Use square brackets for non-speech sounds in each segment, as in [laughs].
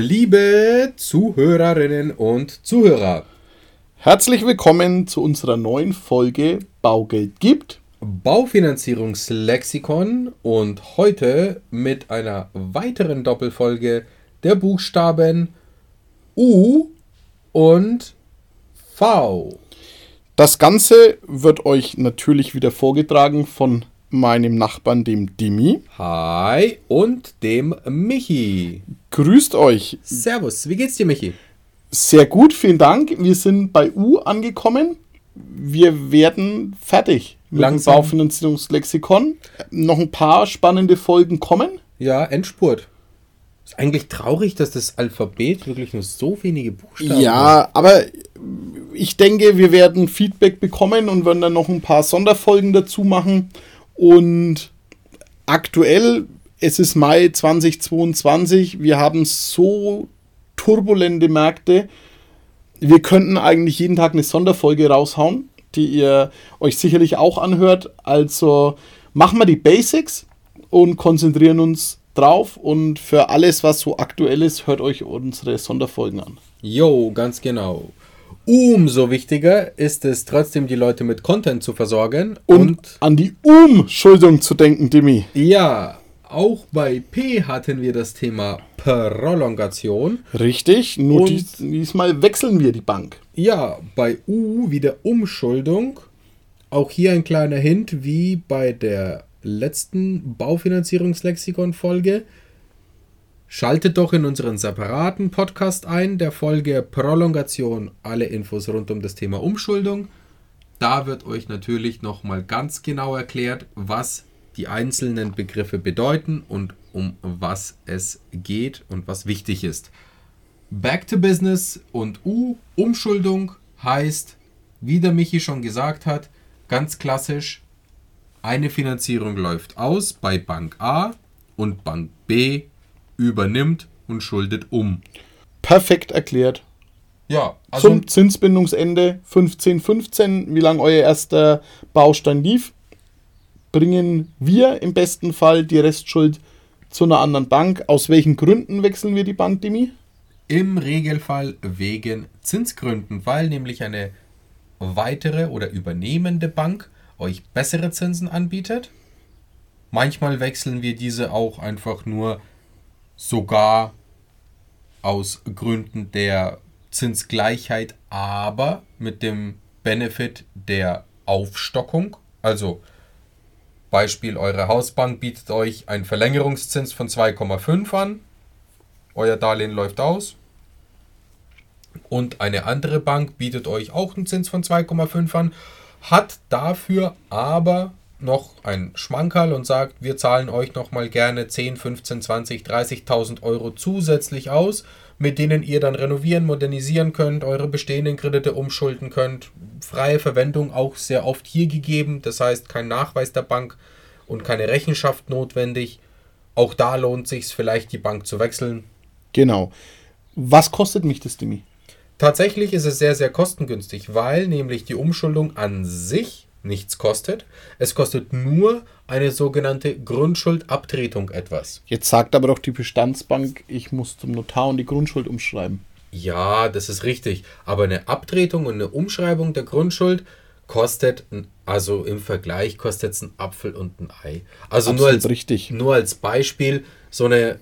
Liebe Zuhörerinnen und Zuhörer, Herzlich willkommen zu unserer neuen Folge Baugeld gibt. Baufinanzierungslexikon und heute mit einer weiteren Doppelfolge der Buchstaben U und V. Das Ganze wird euch natürlich wieder vorgetragen von meinem Nachbarn, dem Dimi. Hi und dem Michi. Grüßt euch. Servus, wie geht's dir, Michi? Sehr gut, vielen Dank. Wir sind bei U angekommen. Wir werden fertig mit Langsam. dem Baufinanzierungslexikon. Noch ein paar spannende Folgen kommen. Ja, Endspurt. Ist eigentlich traurig, dass das Alphabet wirklich nur so wenige Buchstaben hat. Ja, aber ich denke, wir werden Feedback bekommen und werden dann noch ein paar Sonderfolgen dazu machen. Und aktuell, es ist Mai 2022, wir haben so turbulente Märkte. Wir könnten eigentlich jeden Tag eine Sonderfolge raushauen, die ihr euch sicherlich auch anhört. Also machen wir die Basics und konzentrieren uns drauf. Und für alles, was so aktuell ist, hört euch unsere Sonderfolgen an. Jo, ganz genau. Umso wichtiger ist es trotzdem, die Leute mit Content zu versorgen. Und, Und, an die Umschuldung zu denken, Demi. ja, auch bei P hatten wir das Thema Prolongation. Richtig, nur Und- dies, diesmal wechseln wir die Bank. Ja, bei U wieder Umschuldung. Auch hier ein kleiner Hint, wie bei der letzten Baufinanzierungslexikon-Folge. Schaltet doch in unseren separaten Podcast ein, der Folge Prolongation, alle Infos rund um das Thema Umschuldung. Da wird euch natürlich nochmal ganz genau erklärt, was die einzelnen Begriffe bedeuten und um was es geht und was wichtig ist. Back to Business und U, Umschuldung, heißt, wie der Michi schon gesagt hat, ganz klassisch, eine Finanzierung läuft aus bei Bank A und Bank B übernimmt und schuldet um. Perfekt erklärt. Ja, also Zum Zinsbindungsende 1515, wie lange euer erster Baustein lief, bringen wir im besten Fall die Restschuld zu einer anderen Bank. Aus welchen Gründen wechseln wir die Bank, Demi? im Regelfall wegen Zinsgründen, weil nämlich eine weitere oder übernehmende Bank euch bessere Zinsen anbietet. Manchmal wechseln wir diese auch einfach nur sogar aus Gründen der Zinsgleichheit, aber mit dem Benefit der Aufstockung. Also Beispiel, eure Hausbank bietet euch einen Verlängerungszins von 2,5 an. Euer Darlehen läuft aus. Und eine andere Bank bietet euch auch einen Zins von 2,5 an, hat dafür aber noch ein Schmankerl und sagt, wir zahlen euch nochmal gerne 10, 15, 20, 30.000 Euro zusätzlich aus, mit denen ihr dann renovieren, modernisieren könnt, eure bestehenden Kredite umschulden könnt. Freie Verwendung auch sehr oft hier gegeben, das heißt kein Nachweis der Bank und keine Rechenschaft notwendig. Auch da lohnt sich vielleicht die Bank zu wechseln. Genau. Was kostet mich das, Demi? Tatsächlich ist es sehr, sehr kostengünstig, weil nämlich die Umschuldung an sich nichts kostet. Es kostet nur eine sogenannte Grundschuldabtretung etwas. Jetzt sagt aber doch die Bestandsbank, ich muss zum Notar und die Grundschuld umschreiben. Ja, das ist richtig. Aber eine Abtretung und eine Umschreibung der Grundschuld kostet, also im Vergleich kostet es ein Apfel und ein Ei. Also nur als, richtig. nur als Beispiel, so eine,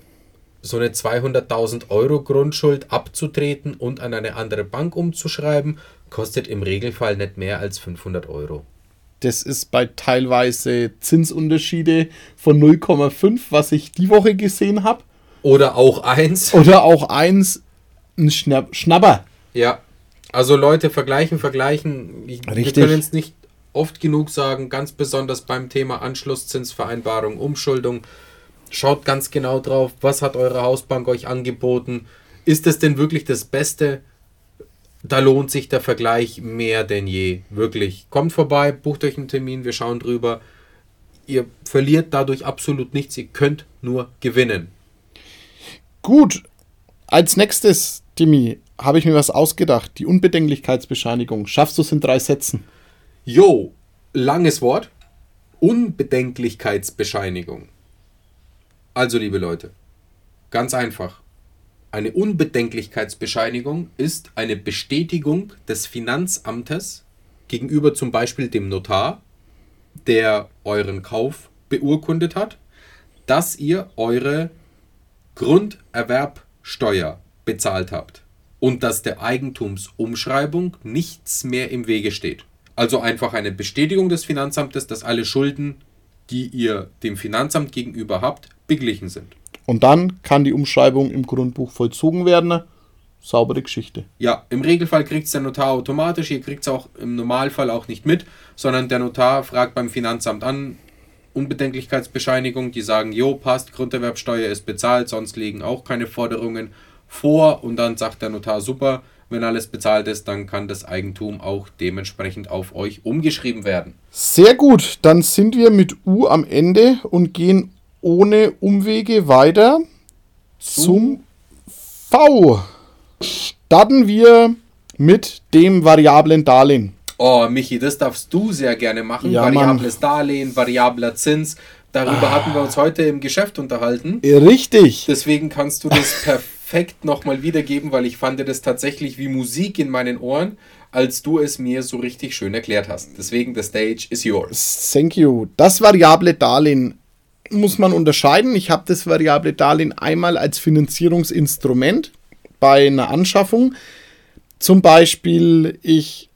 so eine 200.000 Euro Grundschuld abzutreten und an eine andere Bank umzuschreiben, kostet im Regelfall nicht mehr als 500 Euro. Das ist bei teilweise Zinsunterschiede von 0,5, was ich die Woche gesehen habe. Oder auch eins. Oder auch eins, ein Schnapp, Schnapper. Ja. Also Leute, vergleichen, vergleichen. Ich, wir Richtig. können es nicht oft genug sagen, ganz besonders beim Thema Anschlusszinsvereinbarung, Umschuldung. Schaut ganz genau drauf, was hat eure Hausbank euch angeboten. Ist es denn wirklich das Beste? Da lohnt sich der Vergleich mehr denn je. Wirklich. Kommt vorbei, bucht euch einen Termin, wir schauen drüber. Ihr verliert dadurch absolut nichts, ihr könnt nur gewinnen. Gut, als nächstes, Dimi, habe ich mir was ausgedacht. Die Unbedenklichkeitsbescheinigung. Schaffst du es in drei Sätzen? Jo, langes Wort. Unbedenklichkeitsbescheinigung. Also, liebe Leute, ganz einfach. Eine Unbedenklichkeitsbescheinigung ist eine Bestätigung des Finanzamtes gegenüber zum Beispiel dem Notar, der euren Kauf beurkundet hat, dass ihr eure Grunderwerbsteuer bezahlt habt und dass der Eigentumsumschreibung nichts mehr im Wege steht. Also einfach eine Bestätigung des Finanzamtes, dass alle Schulden, die ihr dem Finanzamt gegenüber habt, beglichen sind. Und dann kann die Umschreibung im Grundbuch vollzogen werden. Saubere Geschichte. Ja, im Regelfall kriegt es der Notar automatisch, ihr kriegt es auch im Normalfall auch nicht mit, sondern der Notar fragt beim Finanzamt an, Unbedenklichkeitsbescheinigung, die sagen, jo, passt, Grunderwerbsteuer ist bezahlt, sonst liegen auch keine Forderungen vor und dann sagt der Notar, super, wenn alles bezahlt ist, dann kann das Eigentum auch dementsprechend auf euch umgeschrieben werden. Sehr gut, dann sind wir mit U am Ende und gehen ohne Umwege weiter zum V. Starten wir mit dem variablen Darlehen. Oh, Michi, das darfst du sehr gerne machen. Ja, Variables Darlehen, variabler Zins. Darüber hatten wir uns heute im Geschäft unterhalten. Richtig. Deswegen kannst du das perfekt nochmal wiedergeben, weil ich fand das tatsächlich wie Musik in meinen Ohren, als du es mir so richtig schön erklärt hast. Deswegen, the stage is yours. Thank you. Das variable Darlehen muss man unterscheiden. Ich habe das variable Darlehen einmal als Finanzierungsinstrument bei einer Anschaffung. Zum Beispiel, ich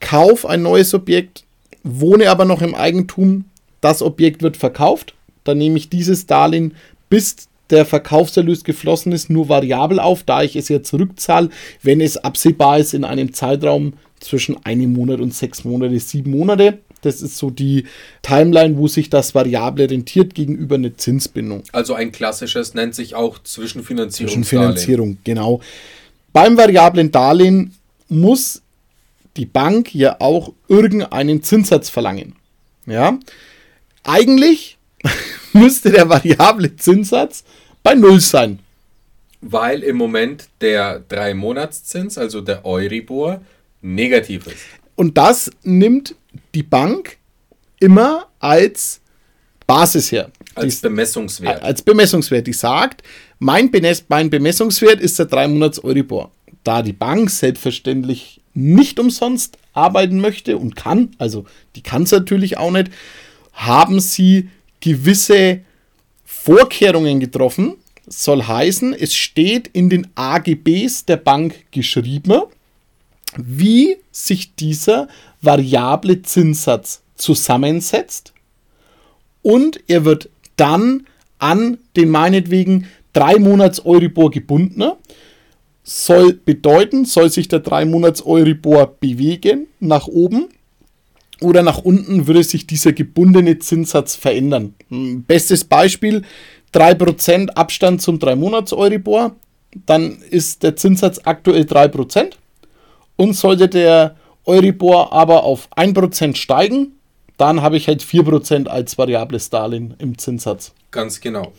kaufe ein neues Objekt, wohne aber noch im Eigentum, das Objekt wird verkauft, dann nehme ich dieses Darlehen, bis der Verkaufserlös geflossen ist, nur variabel auf, da ich es ja zurückzahle, wenn es absehbar ist in einem Zeitraum zwischen einem Monat und sechs Monate, sieben Monate. Das ist so die Timeline, wo sich das Variable rentiert gegenüber einer Zinsbindung. Also ein klassisches nennt sich auch Zwischenfinanzierung. Zwischenfinanzierung, genau. Beim variablen Darlehen muss die Bank ja auch irgendeinen Zinssatz verlangen. Ja, eigentlich [laughs] müsste der variable Zinssatz bei Null sein. Weil im Moment der 3-Monatszins, also der Euribor, negativ ist. Und das nimmt die Bank immer als Basis her. Als Die- Bemessungswert. als Bemessungswert. Die sagt, mein, Benes- mein Bemessungswert ist der 3 Monats Euribor. Da die Bank selbstverständlich nicht umsonst arbeiten möchte und kann, also die kann es natürlich auch nicht, haben sie gewisse Vorkehrungen getroffen. Soll heißen, es steht in den AGBs der Bank geschrieben, wie sich dieser variable Zinssatz zusammensetzt und er wird dann an den meinetwegen drei Monats Euribor gebunden. Soll bedeuten, soll sich der drei Monats Euribor bewegen nach oben oder nach unten, würde sich dieser gebundene Zinssatz verändern. Hm, Bestes Beispiel, 3% Abstand zum 3 Monats Euribor, dann ist der Zinssatz aktuell 3%. Und sollte der Euribor aber auf 1% steigen, dann habe ich halt 4% als variables Darlehen im Zinssatz. Ganz genau.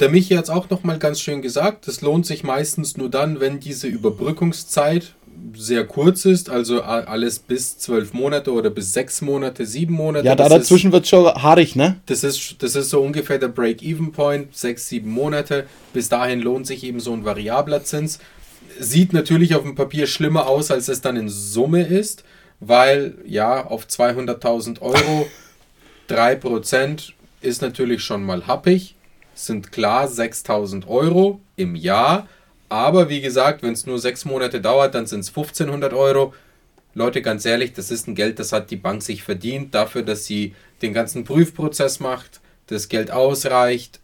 Der Michi hat es auch nochmal ganz schön gesagt, es lohnt sich meistens nur dann, wenn diese Überbrückungszeit sehr kurz ist, also alles bis zwölf Monate oder bis sechs Monate, sieben Monate. Ja, da das dazwischen wird schon haarig, ne? Das, ist, das ist so ungefähr der Break-Even-Point, sechs, sieben Monate. Bis dahin lohnt sich eben so ein variabler Zins. Sieht natürlich auf dem Papier schlimmer aus, als es dann in Summe ist, weil ja, auf 200.000 Euro [laughs] 3% ist natürlich schon mal happig. Sind klar 6.000 Euro im Jahr. Aber wie gesagt, wenn es nur sechs Monate dauert, dann sind es 1.500 Euro. Leute, ganz ehrlich, das ist ein Geld, das hat die Bank sich verdient, dafür, dass sie den ganzen Prüfprozess macht, das Geld ausreicht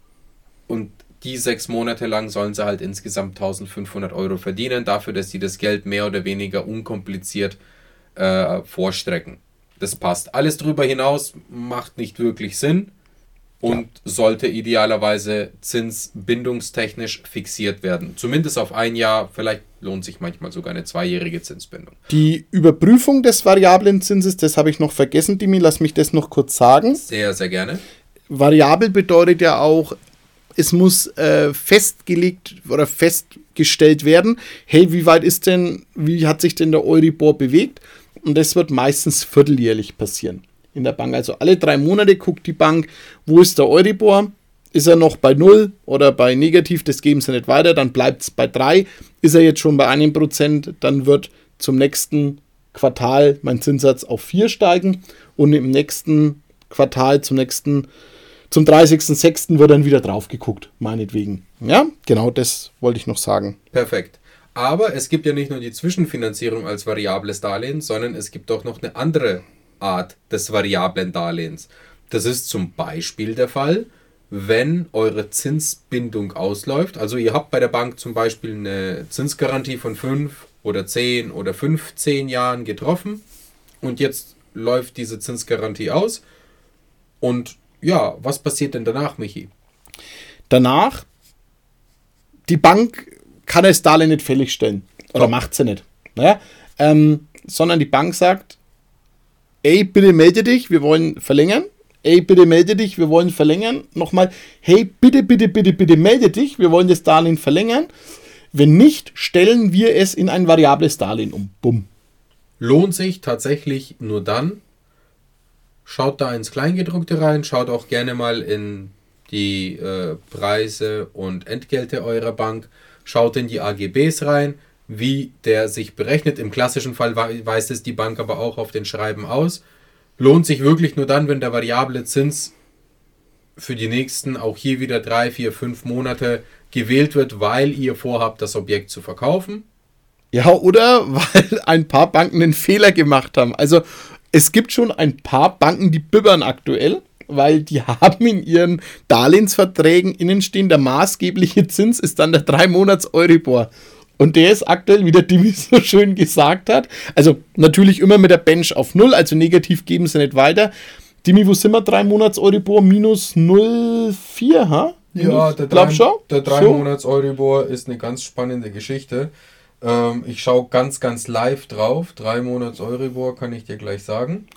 und die sechs Monate lang sollen sie halt insgesamt 1500 Euro verdienen, dafür, dass sie das Geld mehr oder weniger unkompliziert äh, vorstrecken. Das passt. Alles drüber hinaus macht nicht wirklich Sinn und sollte idealerweise zinsbindungstechnisch fixiert werden. Zumindest auf ein Jahr, vielleicht lohnt sich manchmal sogar eine zweijährige Zinsbindung. Die Überprüfung des variablen Zinses, das habe ich noch vergessen, Dimi, lass mich das noch kurz sagen. Sehr, sehr gerne. Variabel bedeutet ja auch, es muss äh, festgelegt oder festgestellt werden, hey, wie weit ist denn, wie hat sich denn der Euribor bewegt? Und das wird meistens vierteljährlich passieren in der Bank. Also alle drei Monate guckt die Bank, wo ist der Euribor? ist er noch bei 0 oder bei negativ, das geben sie nicht weiter, dann bleibt es bei 3. Ist er jetzt schon bei einem Prozent, dann wird zum nächsten Quartal mein Zinssatz auf 4 steigen und im nächsten Quartal zum nächsten, zum 30.06. wird dann wieder drauf geguckt, meinetwegen. Ja, genau das wollte ich noch sagen. Perfekt. Aber es gibt ja nicht nur die Zwischenfinanzierung als variables Darlehen, sondern es gibt auch noch eine andere Art des variablen Darlehens. Das ist zum Beispiel der Fall, wenn eure Zinsbindung ausläuft. Also ihr habt bei der Bank zum Beispiel eine Zinsgarantie von 5 oder 10 oder 15 Jahren getroffen und jetzt läuft diese Zinsgarantie aus. Und ja, was passiert denn danach, Michi? Danach, die Bank kann das Darlehen nicht fällig stellen. Oder oh. macht sie nicht. Naja, ähm, sondern die Bank sagt, ey, bitte melde dich, wir wollen verlängern ey, bitte melde dich, wir wollen verlängern. Nochmal, hey, bitte, bitte, bitte, bitte melde dich, wir wollen das Darlehen verlängern. Wenn nicht, stellen wir es in ein variables Darlehen um. Bumm. Lohnt sich tatsächlich nur dann. Schaut da ins Kleingedruckte rein, schaut auch gerne mal in die äh, Preise und Entgelte eurer Bank, schaut in die AGBs rein, wie der sich berechnet. Im klassischen Fall weist es die Bank aber auch auf den Schreiben aus lohnt sich wirklich nur dann, wenn der variable Zins für die nächsten auch hier wieder drei, vier, fünf Monate gewählt wird, weil ihr vorhabt, das Objekt zu verkaufen. Ja, oder [laughs] weil ein paar Banken einen Fehler gemacht haben. Also es gibt schon ein paar Banken, die bibbern aktuell, weil die [laughs] haben in ihren Darlehensverträgen innen stehen, der maßgebliche Zins ist dann der 3 Monats Euribor. Und der ist aktuell, wie der Dimi [laughs] so schön gesagt hat, also natürlich immer mit der Bench auf Null, also negativ geben sie nicht weiter. Dimi, wo sind wir? Drei Monats Euribor minus 0,4, ha? Ja, der drei, der drei so. Monats Euribor ist eine ganz spannende Geschichte. Ähm, ich schaue ganz, ganz live drauf. Drei Monats Euribor kann ich dir gleich sagen.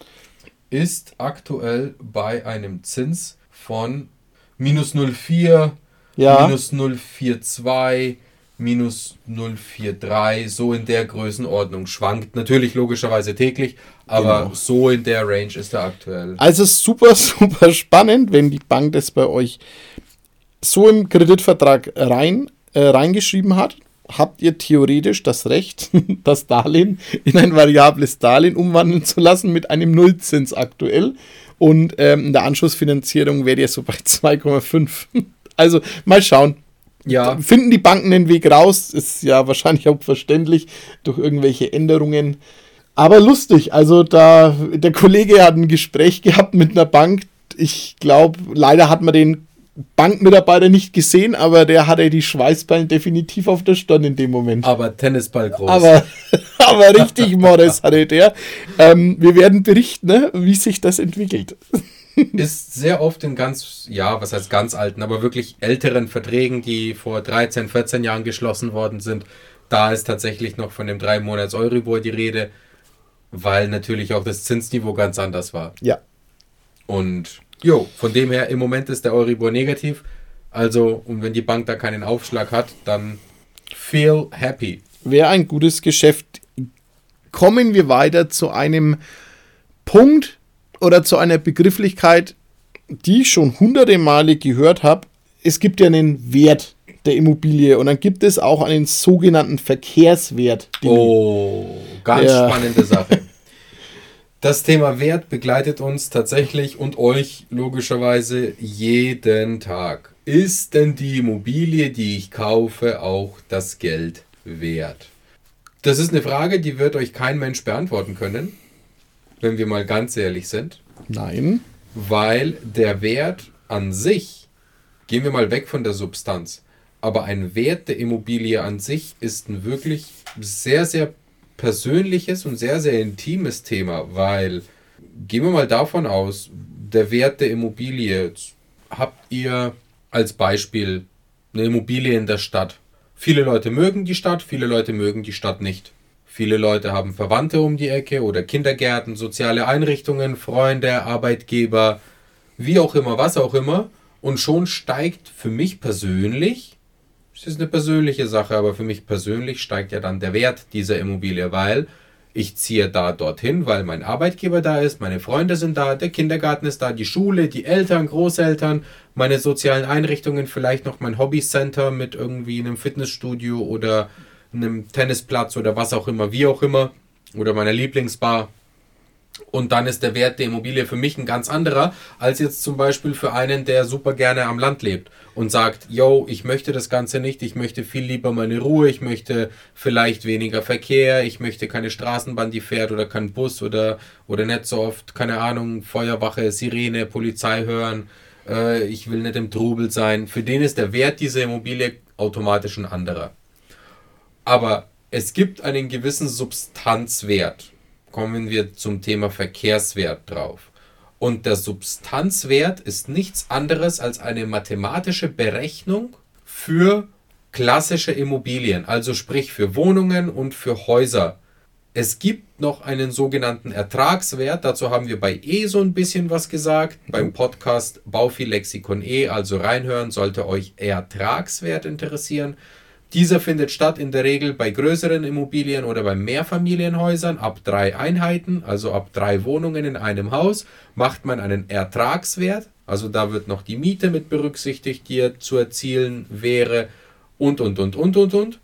Ist aktuell bei einem Zins von minus 0,4, ja. minus 0,42, minus 043, so in der Größenordnung. Schwankt natürlich logischerweise täglich, aber genau. so in der Range ist er aktuell. Also super, [laughs] super spannend, wenn die Bank das bei euch so im Kreditvertrag rein, äh, reingeschrieben hat. Habt ihr theoretisch das Recht, [laughs] das Darlehen in ein variables Darlehen umwandeln zu lassen mit einem Nullzins aktuell? Und ähm, in der Anschlussfinanzierung wäre ihr so bei [laughs] 2,5. Also mal schauen, ja. Finden die Banken den Weg raus, ist ja wahrscheinlich auch verständlich durch irgendwelche Änderungen. Aber lustig, also da der Kollege hat ein Gespräch gehabt mit einer Bank. Ich glaube, leider hat man den Bankmitarbeiter nicht gesehen, aber der hatte die Schweißballen definitiv auf der Stirn in dem Moment. Aber Tennisball groß. Aber, [laughs] aber richtig Morris [laughs] hatte der. Ähm, wir werden berichten, ne, wie sich das entwickelt [laughs] ist sehr oft in ganz, ja, was heißt ganz alten, aber wirklich älteren Verträgen, die vor 13, 14 Jahren geschlossen worden sind. Da ist tatsächlich noch von dem 3 Monats Euribor die Rede, weil natürlich auch das Zinsniveau ganz anders war. Ja. Und jo, von dem her, im Moment ist der Euribor negativ. Also, und wenn die Bank da keinen Aufschlag hat, dann feel happy. Wäre ein gutes Geschäft. Kommen wir weiter zu einem Punkt, oder zu einer Begrifflichkeit, die ich schon hunderte Male gehört habe. Es gibt ja einen Wert der Immobilie und dann gibt es auch einen sogenannten Verkehrswert. Oh, ganz spannende Sache. Das Thema Wert begleitet uns tatsächlich und euch logischerweise jeden Tag. Ist denn die Immobilie, die ich kaufe, auch das Geld wert? Das ist eine Frage, die wird euch kein Mensch beantworten können wenn wir mal ganz ehrlich sind. Nein. Weil der Wert an sich, gehen wir mal weg von der Substanz, aber ein Wert der Immobilie an sich ist ein wirklich sehr, sehr persönliches und sehr, sehr intimes Thema, weil gehen wir mal davon aus, der Wert der Immobilie, habt ihr als Beispiel eine Immobilie in der Stadt. Viele Leute mögen die Stadt, viele Leute mögen die Stadt nicht. Viele Leute haben Verwandte um die Ecke oder Kindergärten, soziale Einrichtungen, Freunde, Arbeitgeber, wie auch immer, was auch immer. Und schon steigt für mich persönlich, es ist eine persönliche Sache, aber für mich persönlich steigt ja dann der Wert dieser Immobilie, weil Ich ziehe da dorthin, weil mein Arbeitgeber da ist, meine Freunde sind da, der Kindergarten ist da, die Schule, die Eltern, Großeltern, meine sozialen Einrichtungen, vielleicht noch mein Hobbycenter mit irgendwie einem Fitnessstudio oder einem Tennisplatz oder was auch immer, wie auch immer, oder meiner Lieblingsbar. Und dann ist der Wert der Immobilie für mich ein ganz anderer, als jetzt zum Beispiel für einen, der super gerne am Land lebt und sagt, yo, ich möchte das Ganze nicht, ich möchte viel lieber meine Ruhe, ich möchte vielleicht weniger Verkehr, ich möchte keine Straßenbahn, die fährt oder kein Bus oder, oder nicht so oft, keine Ahnung, Feuerwache, Sirene, Polizei hören, äh, ich will nicht im Trubel sein. Für den ist der Wert dieser Immobilie automatisch ein anderer. Aber es gibt einen gewissen Substanzwert kommen wir zum Thema Verkehrswert drauf. Und der Substanzwert ist nichts anderes als eine mathematische Berechnung für klassische Immobilien, also sprich für Wohnungen und für Häuser. Es gibt noch einen sogenannten Ertragswert, dazu haben wir bei E so ein bisschen was gesagt, beim Podcast Baufilexikon E, also reinhören, sollte euch Ertragswert interessieren. Dieser findet statt in der Regel bei größeren Immobilien oder bei Mehrfamilienhäusern ab drei Einheiten, also ab drei Wohnungen in einem Haus, macht man einen Ertragswert. Also da wird noch die Miete mit berücksichtigt, die zu erzielen wäre und, und, und, und, und, und.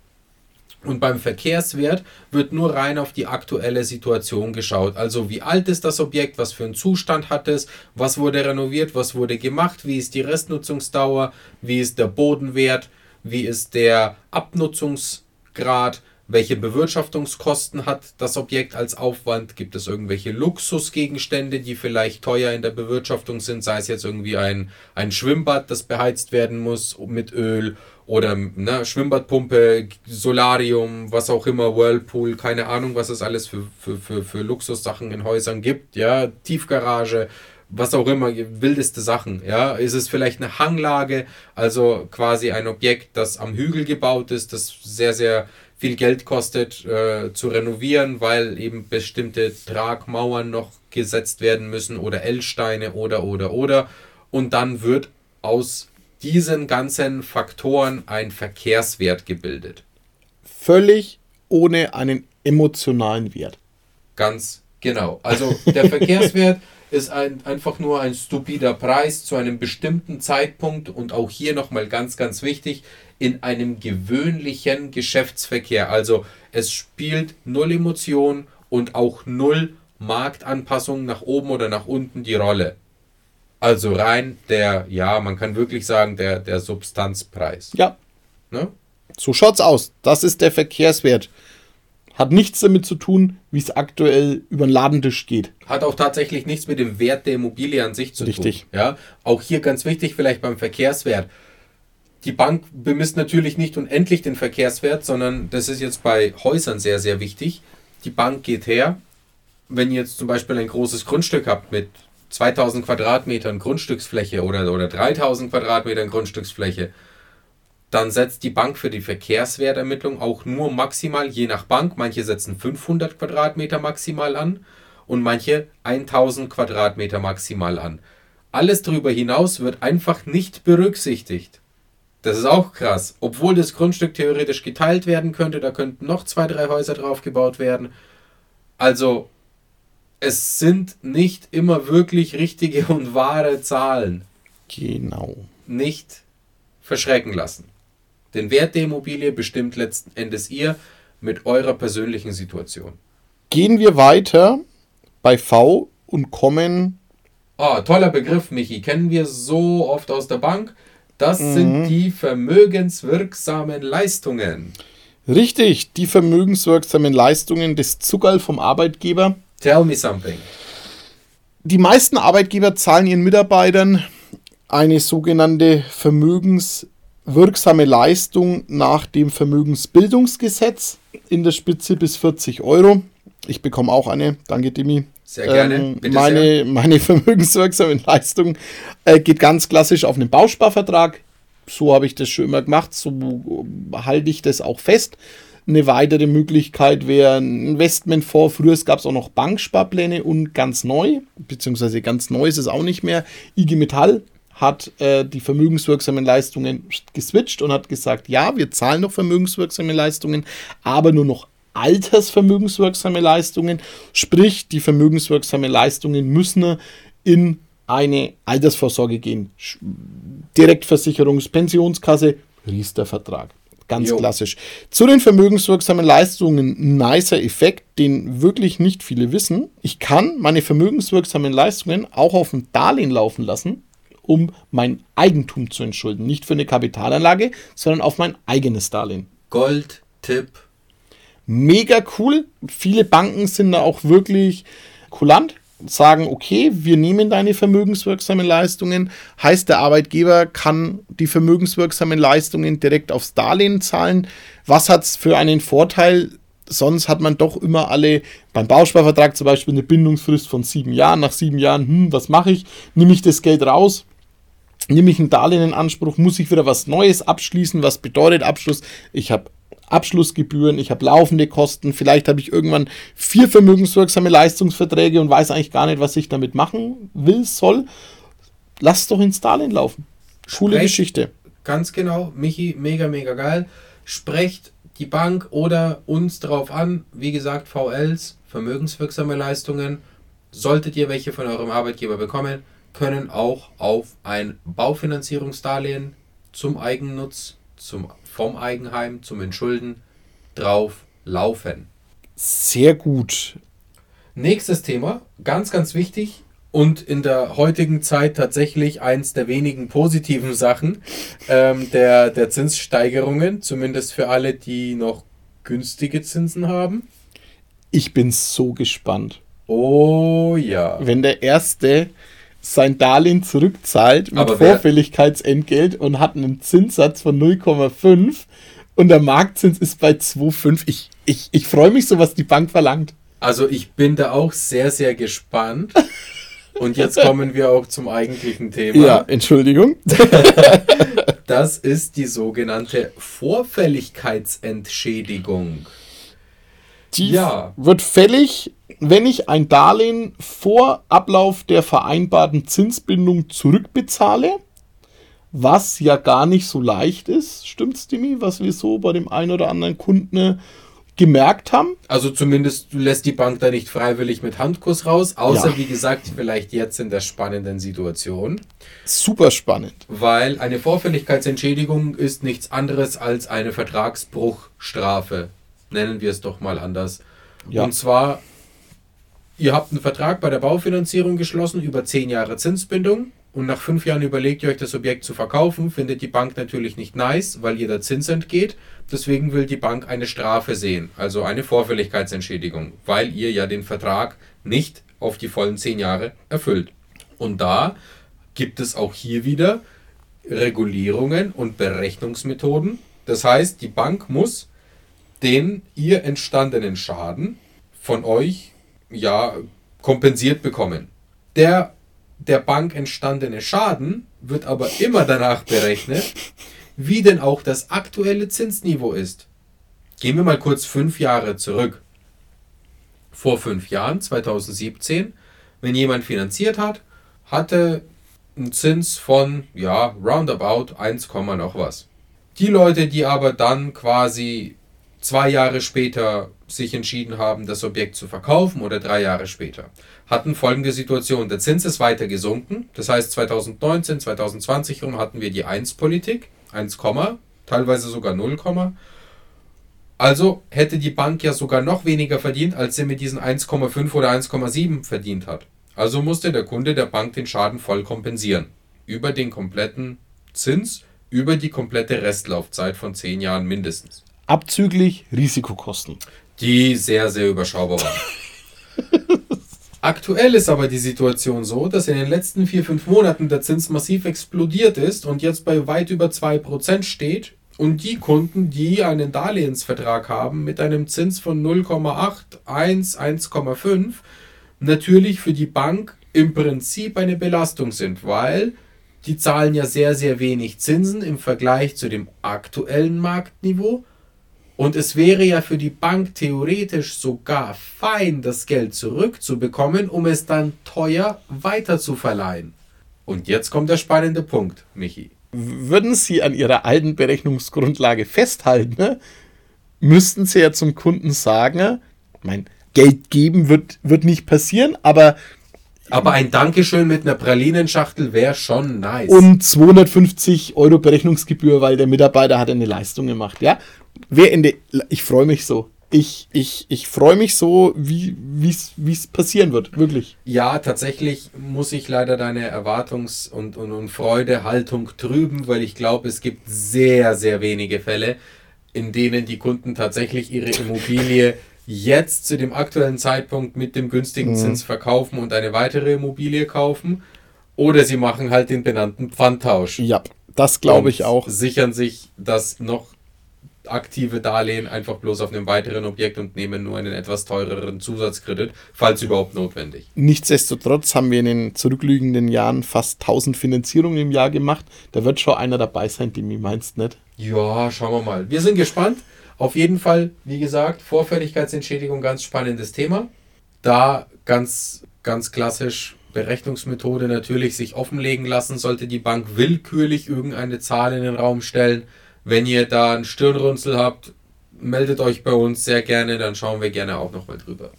Und beim Verkehrswert wird nur rein auf die aktuelle Situation geschaut. Also wie alt ist das Objekt, was für einen Zustand hat es, was wurde renoviert, was wurde gemacht, wie ist die Restnutzungsdauer, wie ist der Bodenwert wie ist der Abnutzungsgrad, welche Bewirtschaftungskosten hat das Objekt als Aufwand, gibt es irgendwelche Luxusgegenstände, die vielleicht teuer in der Bewirtschaftung sind, sei es jetzt irgendwie ein, ein Schwimmbad, das beheizt werden muss mit Öl oder ne, Schwimmbadpumpe, Solarium, was auch immer, Whirlpool, keine Ahnung, was es alles für, für, für, für Luxussachen in Häusern gibt, ja, Tiefgarage, was auch immer, wildeste Sachen. Ja, ist es vielleicht eine Hanglage, also quasi ein Objekt, das am Hügel gebaut ist, das sehr, sehr viel Geld kostet äh, zu renovieren, weil eben bestimmte Tragmauern noch gesetzt werden müssen oder L-Steine oder oder oder. Und dann wird aus diesen ganzen Faktoren ein Verkehrswert gebildet. Völlig ohne einen emotionalen Wert. Ganz genau. Also der Verkehrswert [laughs] ist ein, einfach nur ein stupider Preis zu einem bestimmten Zeitpunkt und auch hier nochmal ganz, ganz wichtig, in einem gewöhnlichen Geschäftsverkehr. Also es spielt null Emotion und auch null Marktanpassung nach oben oder nach unten die Rolle. Also rein der, ja, man kann wirklich sagen, der, der Substanzpreis. Ja. Ne? So schaut's aus. Das ist der Verkehrswert. Hat nichts damit zu tun, wie es aktuell über den Ladentisch geht. Hat auch tatsächlich nichts mit dem Wert der Immobilie an sich zu Richtig. tun. Ja, auch hier ganz wichtig vielleicht beim Verkehrswert. Die Bank bemisst natürlich nicht unendlich den Verkehrswert, sondern das ist jetzt bei Häusern sehr, sehr wichtig. Die Bank geht her, wenn ihr jetzt zum Beispiel ein großes Grundstück habt mit 2000 Quadratmetern Grundstücksfläche oder, oder 3000 Quadratmetern Grundstücksfläche, dann setzt die Bank für die Verkehrswertermittlung auch nur maximal, je nach Bank, manche setzen 500 Quadratmeter maximal an und manche 1000 Quadratmeter maximal an. Alles darüber hinaus wird einfach nicht berücksichtigt. Das ist auch krass. Obwohl das Grundstück theoretisch geteilt werden könnte, da könnten noch zwei, drei Häuser drauf gebaut werden. Also, es sind nicht immer wirklich richtige und wahre Zahlen. Genau. Nicht verschrecken lassen. Den Wert der Immobilie bestimmt letzten Endes ihr mit eurer persönlichen Situation. Gehen wir weiter bei V und kommen. Oh, toller Begriff, Michi. Kennen wir so oft aus der Bank. Das mhm. sind die vermögenswirksamen Leistungen. Richtig, die vermögenswirksamen Leistungen des Zuckerl vom Arbeitgeber. Tell me something. Die meisten Arbeitgeber zahlen ihren Mitarbeitern eine sogenannte Vermögens wirksame Leistung nach dem Vermögensbildungsgesetz in der Spitze bis 40 Euro. Ich bekomme auch eine, danke Dimi. Sehr gerne. Ähm, meine, sehr. meine [laughs] vermögenswirksame Leistung äh, geht ganz klassisch auf einen Bausparvertrag. So habe ich das schon immer gemacht, so halte ich das auch fest. Eine weitere Möglichkeit wäre ein Investmentfonds. Früher gab es auch noch Banksparpläne und ganz neu, beziehungsweise ganz neu ist es auch nicht mehr, IG Metall hat äh, die vermögenswirksamen Leistungen geswitcht und hat gesagt, ja, wir zahlen noch vermögenswirksame Leistungen, aber nur noch altersvermögenswirksame Leistungen, sprich die vermögenswirksame Leistungen müssen in eine Altersvorsorge gehen. Direktversicherungspensionskasse, Riester-Vertrag. Ganz jo. klassisch. Zu den vermögenswirksamen Leistungen, nicer Effekt, den wirklich nicht viele wissen. Ich kann meine vermögenswirksamen Leistungen auch auf ein Darlehen laufen lassen, um mein Eigentum zu entschulden. Nicht für eine Kapitalanlage, sondern auf mein eigenes Darlehen. Gold-Tipp. Mega cool. Viele Banken sind da auch wirklich kulant sagen, okay, wir nehmen deine vermögenswirksamen Leistungen, heißt der Arbeitgeber kann die vermögenswirksamen Leistungen direkt aufs Darlehen zahlen. Was hat es für einen Vorteil? Sonst hat man doch immer alle, beim Bausparvertrag zum Beispiel eine Bindungsfrist von sieben Jahren. Nach sieben Jahren, hm, was mache ich? Nehme ich das Geld raus? Nehme ich ein Darlehen in Anspruch? Muss ich wieder was Neues abschließen? Was bedeutet Abschluss? Ich habe Abschlussgebühren, ich habe laufende Kosten, vielleicht habe ich irgendwann vier vermögenswirksame Leistungsverträge und weiß eigentlich gar nicht, was ich damit machen will, soll. Lass doch ins Darlehen laufen. Coole Sprecht, Geschichte. Ganz genau, Michi, mega, mega geil. Sprecht die Bank oder uns darauf an, wie gesagt, VLs, vermögenswirksame Leistungen, solltet ihr welche von eurem Arbeitgeber bekommen, können auch auf ein Baufinanzierungsdarlehen zum Eigennutz, zum vom Eigenheim zum Entschulden drauf laufen. Sehr gut. Nächstes Thema, ganz, ganz wichtig und in der heutigen Zeit tatsächlich eins der wenigen positiven Sachen ähm, der, der Zinssteigerungen, zumindest für alle, die noch günstige Zinsen haben. Ich bin so gespannt. Oh ja. Wenn der erste sein Darlehen zurückzahlt mit Vorfälligkeitsentgelt und hat einen Zinssatz von 0,5 und der Marktzins ist bei 2,5. Ich, ich, ich freue mich so, was die Bank verlangt. Also ich bin da auch sehr, sehr gespannt. [laughs] Und jetzt kommen wir auch zum eigentlichen Thema. Ja, Entschuldigung. Das ist die sogenannte Vorfälligkeitsentschädigung. Die ja. wird fällig, wenn ich ein Darlehen vor Ablauf der vereinbarten Zinsbindung zurückbezahle, was ja gar nicht so leicht ist, stimmt's, Dimi, was wir so bei dem einen oder anderen Kunden äh, gemerkt haben. Also zumindest lässt die Bank da nicht freiwillig mit Handkuss raus, außer ja. wie gesagt, vielleicht jetzt in der spannenden Situation. Super spannend. Weil eine Vorfälligkeitsentschädigung ist nichts anderes als eine Vertragsbruchstrafe. Nennen wir es doch mal anders. Ja. Und zwar Ihr habt einen Vertrag bei der Baufinanzierung geschlossen über zehn Jahre Zinsbindung und nach fünf Jahren überlegt ihr euch das Objekt zu verkaufen, findet die Bank natürlich nicht nice, weil ihr der Zins entgeht. Deswegen will die Bank eine Strafe sehen, also eine Vorfälligkeitsentschädigung, weil ihr ja den Vertrag nicht auf die vollen zehn Jahre erfüllt. Und da gibt es auch hier wieder Regulierungen und Berechnungsmethoden. Das heißt, die Bank muss den ihr entstandenen Schaden von euch ja, kompensiert bekommen. Der der Bank entstandene Schaden wird aber immer danach berechnet, wie denn auch das aktuelle Zinsniveau ist. Gehen wir mal kurz fünf Jahre zurück. Vor fünf Jahren, 2017, wenn jemand finanziert hat, hatte einen Zins von, ja, roundabout 1, noch was. Die Leute, die aber dann quasi zwei Jahre später sich entschieden haben, das Objekt zu verkaufen oder drei Jahre später, hatten folgende Situation. Der Zins ist weiter gesunken. Das heißt, 2019, 2020 rum hatten wir die 1-Politik, 1, teilweise sogar 0, also hätte die Bank ja sogar noch weniger verdient, als sie mit diesen 1,5 oder 1,7 verdient hat. Also musste der Kunde der Bank den Schaden voll kompensieren. Über den kompletten Zins, über die komplette Restlaufzeit von 10 Jahren mindestens. Abzüglich Risikokosten die sehr, sehr überschaubar waren. [laughs] Aktuell ist aber die Situation so, dass in den letzten vier, fünf Monaten der Zins massiv explodiert ist und jetzt bei weit über 2% steht. Und die Kunden, die einen Darlehensvertrag haben mit einem Zins von 0,8, 1, 1,5, natürlich für die Bank im Prinzip eine Belastung sind, weil die zahlen ja sehr, sehr wenig Zinsen im Vergleich zu dem aktuellen Marktniveau und es wäre ja für die Bank theoretisch sogar fein, das Geld zurückzubekommen, um es dann teuer weiter zu verleihen. Und jetzt kommt der spannende Punkt, Michi. Würden Sie an Ihrer alten Berechnungsgrundlage festhalten, ne? müssten sie ja zum Kunden sagen, mein Geld geben wird, wird nicht passieren, aber Aber ein Dankeschön mit einer Pralinenschachtel wäre schon nice. und 250 Euro Berechnungsgebühr, weil der Mitarbeiter hat eine Leistung gemacht, ja. Wer in der, ich freue mich so. Ich, ich, ich freue mich so, wie es passieren wird, wirklich. Ja, tatsächlich muss ich leider deine Erwartungs- und, und, und Freudehaltung trüben, weil ich glaube, es gibt sehr, sehr wenige Fälle, in denen die Kunden tatsächlich ihre Immobilie jetzt zu dem aktuellen Zeitpunkt mit dem günstigen Zins verkaufen und eine weitere Immobilie kaufen. Oder sie machen halt den benannten Pfandtausch. Ja, das glaube ich auch. Sichern sich das noch aktive Darlehen einfach bloß auf einem weiteren Objekt und nehmen nur einen etwas teureren Zusatzkredit, falls überhaupt notwendig. Nichtsdestotrotz haben wir in den zurückliegenden Jahren fast 1000 Finanzierungen im Jahr gemacht. Da wird schon einer dabei sein, den du meinst nicht. Ja, schauen wir mal. Wir sind gespannt. Auf jeden Fall, wie gesagt, Vorfälligkeitsentschädigung, ganz spannendes Thema. Da ganz, ganz klassisch Berechnungsmethode natürlich sich offenlegen lassen, sollte die Bank willkürlich irgendeine Zahl in den Raum stellen. Wenn ihr da einen Stirnrunzel habt, meldet euch bei uns sehr gerne, dann schauen wir gerne auch nochmal drüber.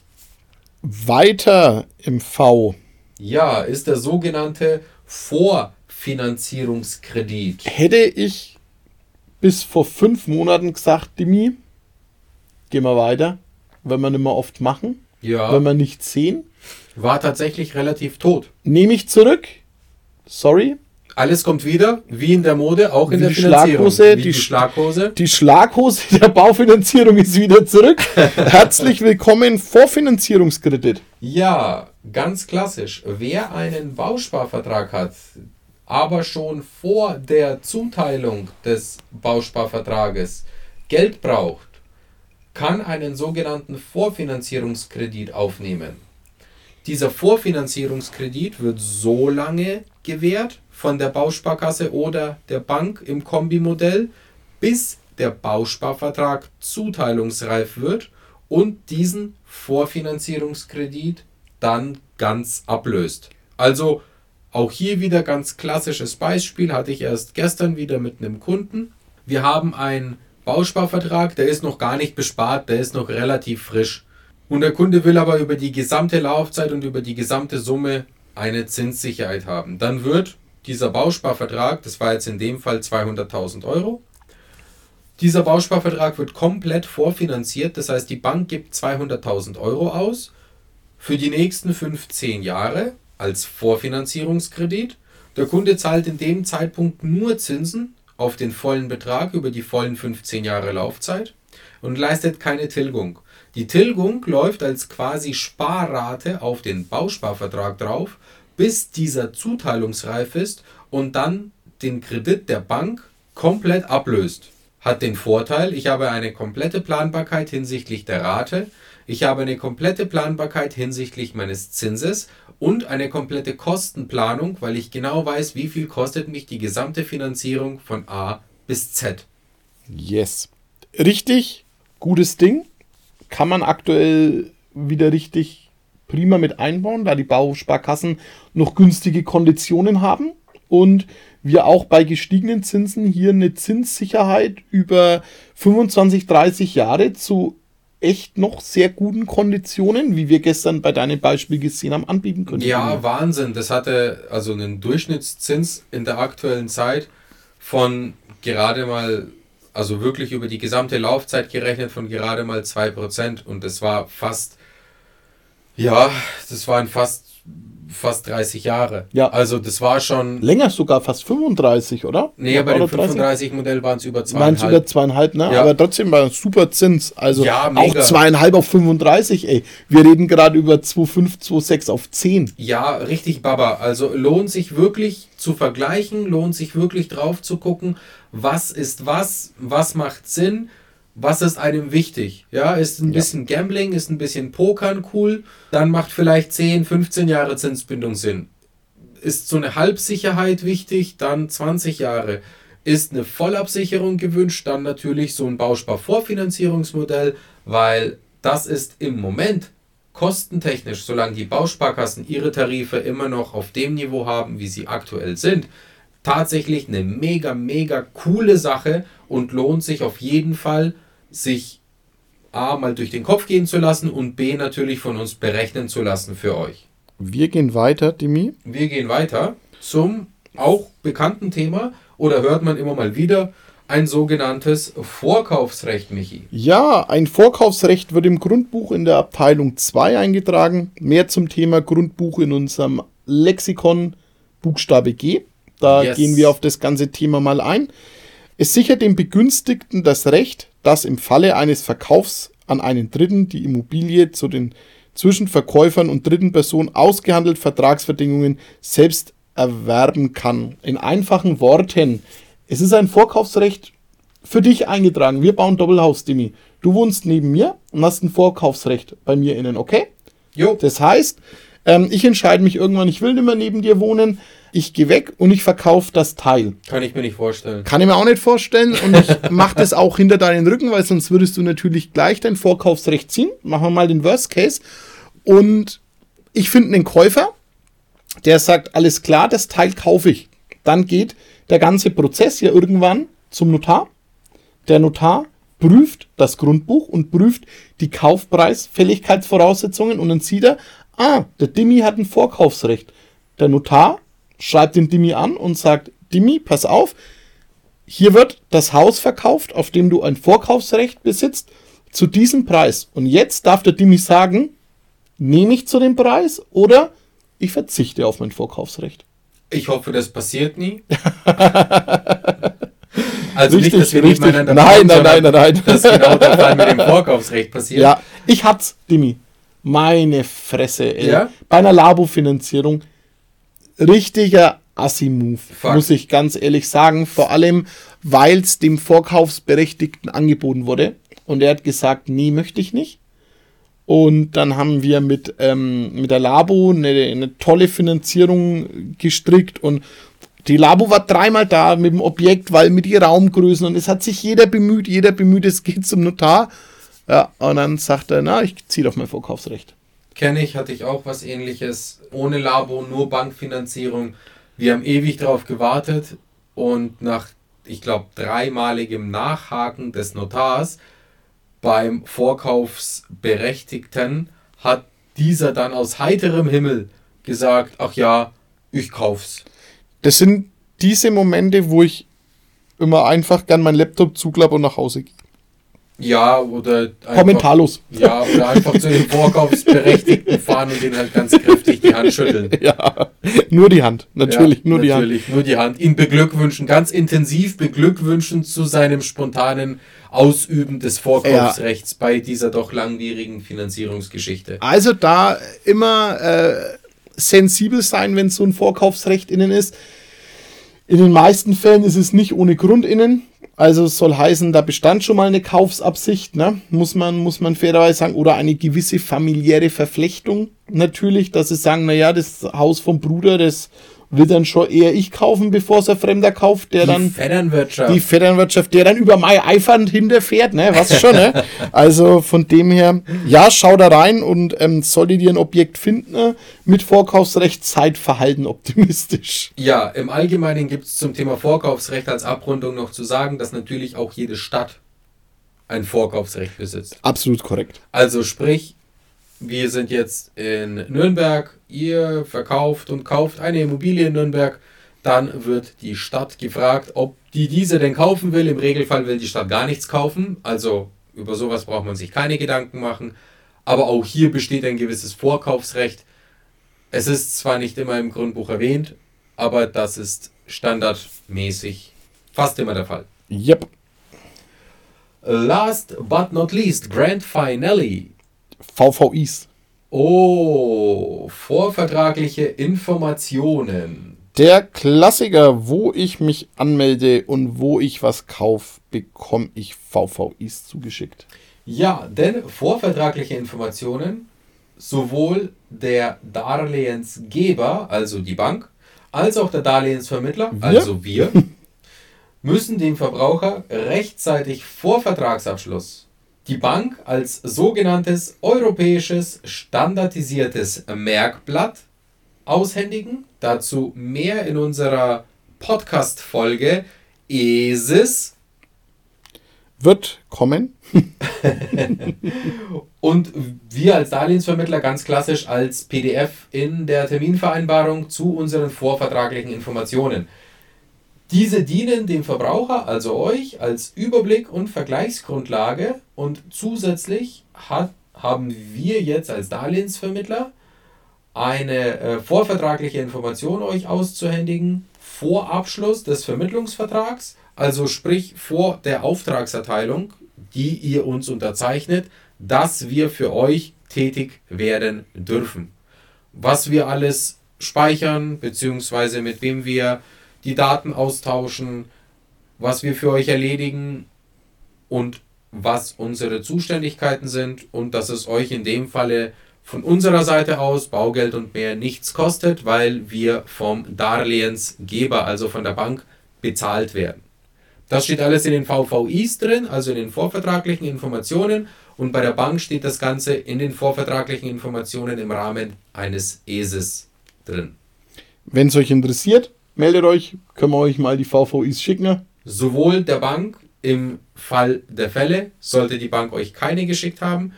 Weiter im V Ja, ist der sogenannte Vorfinanzierungskredit. hätte ich bis vor fünf Monaten gesagt, Dimi, gehen wir weiter, wenn wir nicht mehr oft machen, Ja, wenn wir nicht sehen. war tatsächlich relativ tot. Nehme ich zurück. Sorry. Alles kommt wieder, wie in der Mode, auch in Wie der die Finanzierung. Schlaghose, die die Sch- Schlaghose. Die Schlaghose [laughs] der Baufinanzierung ist wieder zurück. [laughs] Herzlich willkommen, Vorfinanzierungskredit. Ja, ganz klassisch. Wer einen Bausparvertrag hat, aber schon vor der Zuteilung des Bausparvertrages Geld braucht, kann einen sogenannten Vorfinanzierungskredit aufnehmen. Dieser Vorfinanzierungskredit wird so lange gewährt von der Bausparkasse oder der Bank im Kombimodell, bis der Bausparvertrag zuteilungsreif wird und diesen Vorfinanzierungskredit dann ganz ablöst. Also auch hier wieder ganz klassisches Beispiel, hatte ich erst gestern wieder mit einem Kunden. Wir haben einen Bausparvertrag, der ist noch gar nicht bespart, der ist noch relativ frisch. Und der Kunde will aber über die gesamte Laufzeit und über die gesamte Summe eine Zinssicherheit haben. Dann wird dieser Bausparvertrag, das war jetzt in dem Fall 200.000 Euro, dieser Bausparvertrag wird komplett vorfinanziert, das heißt die Bank gibt 200.000 Euro aus für die nächsten 15 Jahre als Vorfinanzierungskredit. Der Kunde zahlt in dem Zeitpunkt nur Zinsen auf den vollen Betrag über die vollen 15 Jahre Laufzeit und leistet keine Tilgung. Die Tilgung läuft als quasi Sparrate auf den Bausparvertrag drauf, bis dieser zuteilungsreif ist und dann den Kredit der Bank komplett ablöst. Hat den Vorteil, ich habe eine komplette Planbarkeit hinsichtlich der Rate, ich habe eine komplette Planbarkeit hinsichtlich meines Zinses und eine komplette Kostenplanung, weil ich genau weiß, wie viel kostet mich die gesamte Finanzierung von A bis Z. Yes. Richtig, gutes Ding. Kann man aktuell wieder richtig prima mit einbauen, da die Bausparkassen noch günstige Konditionen haben und wir auch bei gestiegenen Zinsen hier eine Zinssicherheit über 25, 30 Jahre zu echt noch sehr guten Konditionen, wie wir gestern bei deinem Beispiel gesehen haben, anbieten können. Ja, Wahnsinn. Das hatte also einen Durchschnittszins in der aktuellen Zeit von gerade mal, also wirklich über die gesamte Laufzeit gerechnet von gerade mal 2%. Und das war fast, ja, das waren fast, fast 30 Jahre. Ja. Also das war schon, Länger sogar, fast 35, oder? nee, bei dem Oder 30? 35 Modell waren es über Meinst du über zweieinhalb. zweieinhalb, ne? Ja. Aber trotzdem war ein super Zins. Also Ja, auch zweieinhalb auf 35, ey. Wir reden gerade über 2,5, 2,6 auf 10. Ja, richtig Baba. Also lohnt sich wirklich zu vergleichen, lohnt sich wirklich drauf zu gucken, was ist was, was macht Sinn, was ist einem wichtig. Ja, ist ein Ja. bisschen Gambling, ist ein bisschen Pokern cool, dann macht vielleicht 10, 15 Jahre Zinsbindung Sinn. Ist so eine Halbsicherheit wichtig, dann 20 Jahre. Ist eine Vollabsicherung gewünscht, dann natürlich so ein Bausparvorfinanzierungsmodell, weil das ist im Moment kostentechnisch, solange die Bausparkassen ihre Tarife immer noch auf dem Niveau haben, wie sie aktuell sind, tatsächlich eine mega, mega coole Sache und lohnt sich auf jeden Fall, sich A mal durch den Kopf gehen zu lassen und B natürlich von uns berechnen zu lassen für euch. Wir gehen weiter, Dimi. Wir gehen weiter zum auch bekannten Thema oder hört man immer mal wieder ein sogenanntes Vorkaufsrecht, Michi. Ja, ein Vorkaufsrecht wird im Grundbuch in der Abteilung 2 eingetragen. Mehr zum Thema Grundbuch in unserem Lexikon Buchstabe G. Da yes. gehen wir auf das ganze Thema mal ein. Es sichert dem Begünstigten das Recht, dass im Falle eines Verkaufs an einen Dritten die Immobilie zu den zwischen Verkäufern und dritten Personen ausgehandelt Vertragsbedingungen selbst erwerben kann. In einfachen Worten, es ist ein Vorkaufsrecht für dich eingetragen. Wir bauen Doppelhaus, Dimi. Du wohnst neben mir und hast ein Vorkaufsrecht bei mir innen, okay? Jo. Das heißt, ähm, ich entscheide mich irgendwann, ich will nicht mehr neben dir wohnen. Ich gehe weg und ich verkaufe das Teil. Kann ich mir nicht vorstellen. Kann ich mir auch nicht vorstellen. Und ich [laughs] mache das auch hinter deinen Rücken, weil sonst würdest du natürlich gleich dein Vorkaufsrecht ziehen. Machen wir mal den Worst Case. Und ich finde einen Käufer, der sagt, alles klar, das Teil kaufe ich. Dann geht der ganze Prozess ja irgendwann zum Notar. Der Notar prüft das Grundbuch und prüft die Kaufpreisfälligkeitsvoraussetzungen und dann sieht er, ah, der Dimi hat ein Vorkaufsrecht. Der Notar schreibt den Dimi an und sagt, Dimi, pass auf, hier wird das Haus verkauft, auf dem du ein Vorkaufsrecht besitzt, zu diesem Preis. Und jetzt darf der Dimi sagen, nehme ich zu dem Preis oder ich verzichte auf mein Vorkaufsrecht. Ich hoffe, das passiert nie. [laughs] also richtig, nicht, dass wir richtig. nebeneinander nein, nein, nein, nein, nein. Dass genau der Fall mit dem Vorkaufsrecht passiert. Ja, ich hab's, Dimi. Meine Fresse, ey. Ja? Bei einer Labo-Finanzierung richtiger Assi-Move, muss ich ganz ehrlich sagen. Vor allem, weil es dem Vorkaufsberechtigten angeboten wurde. Und er hat gesagt, nee, möchte ich nicht. Und dann haben wir mit, ähm, mit der Labo eine, eine tolle Finanzierung gestrickt und die Labo war dreimal da mit dem Objekt, weil mit die Raumgrößen und es hat sich jeder bemüht, jeder bemüht, es geht zum Notar. Ja, und dann sagt er, na, ich ziehe doch mein Vorkaufsrecht. Kenne ich, hatte ich auch was ähnliches. Ohne Labo, nur Bankfinanzierung. Wir haben ewig darauf gewartet und nach, ich glaube, dreimaligem Nachhaken des Notars beim Vorkaufsberechtigten hat dieser dann aus heiterem Himmel gesagt, ach ja, ich kauf's. Das sind diese Momente, wo ich immer einfach gern meinen Laptop zuklappe und nach Hause gehe. Ja, oder einfach, kommentarlos. Ja, oder einfach zu den [laughs] Vorkaufsberechtigten fahren und den halt ganz kräftig die Hand schütteln. Ja, nur die Hand, natürlich, ja, nur die Hand. Natürlich, nur die Hand. Ihn beglückwünschen, ganz intensiv beglückwünschen zu seinem spontanen Ausüben des Vorkaufsrechts ja. bei dieser doch langwierigen Finanzierungsgeschichte. Also da immer äh, sensibel sein, wenn so ein Vorkaufsrecht innen ist. In den meisten Fällen ist es nicht ohne Grund innen. Also es soll heißen, da bestand schon mal eine Kaufsabsicht, ne? muss, man, muss man fairerweise sagen, oder eine gewisse familiäre Verflechtung natürlich, dass sie sagen, naja, das Haus vom Bruder, das will dann schon eher ich kaufen, bevor es ein Fremder kauft, der die dann. Vetternwirtschaft. Die Vetternwirtschaft, der dann über Mai eifernd hinterfährt, ne? Was schon, ne? [laughs] Also von dem her, ja, schau da rein und ähm, solltet ihr ein Objekt finden, ne? mit Vorkaufsrecht, seid verhalten optimistisch. Ja, im Allgemeinen gibt es zum Thema Vorkaufsrecht als Abrundung noch zu sagen, dass natürlich auch jede Stadt ein Vorkaufsrecht besitzt. Absolut korrekt. Also sprich, wir sind jetzt in Nürnberg, ihr verkauft und kauft eine Immobilie in Nürnberg, dann wird die Stadt gefragt, ob die diese denn kaufen will. Im Regelfall will die Stadt gar nichts kaufen, also über sowas braucht man sich keine Gedanken machen. Aber auch hier besteht ein gewisses Vorkaufsrecht. Es ist zwar nicht immer im Grundbuch erwähnt, aber das ist standardmäßig fast immer der Fall. Yep. Last but not least, Grand Finale. VVIs. Oh, vorvertragliche Informationen. Der Klassiker, wo ich mich anmelde und wo ich was kaufe, bekomme ich VVIs zugeschickt. Ja, denn vorvertragliche Informationen sowohl der Darlehensgeber, also die Bank, als auch der Darlehensvermittler, wir? also wir, [laughs] müssen dem Verbraucher rechtzeitig vor Vertragsabschluss die Bank als sogenanntes europäisches standardisiertes Merkblatt aushändigen. Dazu mehr in unserer Podcast-Folge ESIS. wird kommen. [laughs] und wir als Darlehensvermittler ganz klassisch als PDF in der Terminvereinbarung zu unseren vorvertraglichen Informationen. Diese dienen dem Verbraucher, also euch, als Überblick und Vergleichsgrundlage und zusätzlich hat, haben wir jetzt als Darlehensvermittler eine äh, vorvertragliche Information euch auszuhändigen vor Abschluss des Vermittlungsvertrags, also sprich vor der Auftragserteilung, die ihr uns unterzeichnet, dass wir für euch tätig werden dürfen. Was wir alles speichern, beziehungsweise mit wem wir die Daten austauschen, was wir für euch erledigen und was unsere Zuständigkeiten sind und dass es euch in dem Falle von unserer Seite aus Baugeld und mehr nichts kostet, weil wir vom Darlehensgeber, also von der Bank, bezahlt werden. Das steht alles in den VVIs drin, also in den vorvertraglichen Informationen und bei der Bank steht das Ganze in den vorvertraglichen Informationen im Rahmen eines ESIS drin. Wenn es euch interessiert, meldet euch, können wir euch mal die VVIs schicken. Sowohl der Bank im Fall der Fälle, sollte die Bank euch keine geschickt haben,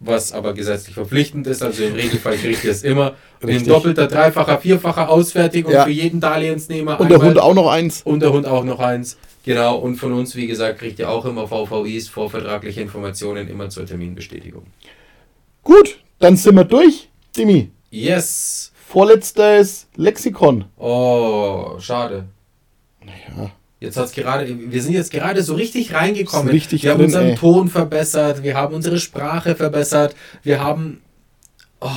was aber gesetzlich verpflichtend ist, also im Regelfall kriegt ihr es immer Richtig. in doppelter, dreifacher, vierfacher Ausfertigung ja. für jeden Darlehensnehmer. Und der Hund auch noch eins. Und der Hund auch noch eins. Genau, und von uns, wie gesagt, kriegt ihr auch immer VVIs, vorvertragliche Informationen, immer zur Terminbestätigung. Gut, dann sind wir durch, Dimi. Yes. Vorletztes Lexikon. Oh, schade. Naja. Jetzt hat's gerade, wir sind jetzt gerade so richtig reingekommen. Richtig wir haben drin, unseren ey. Ton verbessert, wir haben unsere Sprache verbessert, wir haben oh,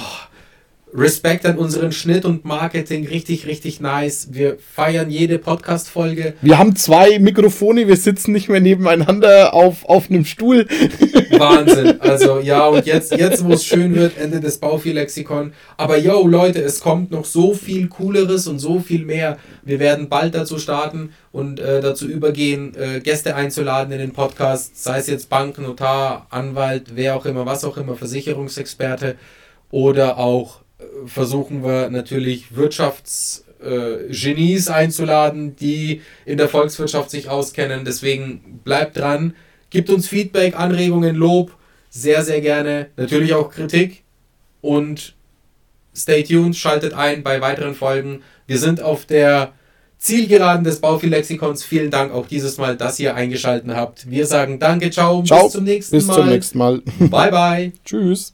Respekt an unseren Schnitt und Marketing, richtig, richtig nice. Wir feiern jede Podcast-Folge. Wir haben zwei Mikrofone, wir sitzen nicht mehr nebeneinander auf, auf einem Stuhl. [laughs] Wahnsinn. Also ja, und jetzt, jetzt wo es schön wird, Ende des Bauvieh-Lexikon. Aber yo, Leute, es kommt noch so viel Cooleres und so viel mehr. Wir werden bald dazu starten und äh, dazu übergehen, äh, Gäste einzuladen in den Podcast, sei es jetzt Bank, Notar, Anwalt, wer auch immer, was auch immer, Versicherungsexperte oder auch versuchen wir natürlich Wirtschaftsgenies einzuladen, die in der Volkswirtschaft sich auskennen. Deswegen bleibt dran, gibt uns Feedback, Anregungen, Lob, sehr, sehr gerne. Natürlich auch Kritik und stay tuned, schaltet ein bei weiteren Folgen. Wir sind auf der Zielgeraden des Bauvieh-Lexikons. Vielen Dank auch dieses Mal, dass ihr eingeschaltet habt. Wir sagen Danke, ciao, ciao bis zum nächsten bis Mal. Bis zum nächsten Mal. Bye, bye. [laughs] Tschüss.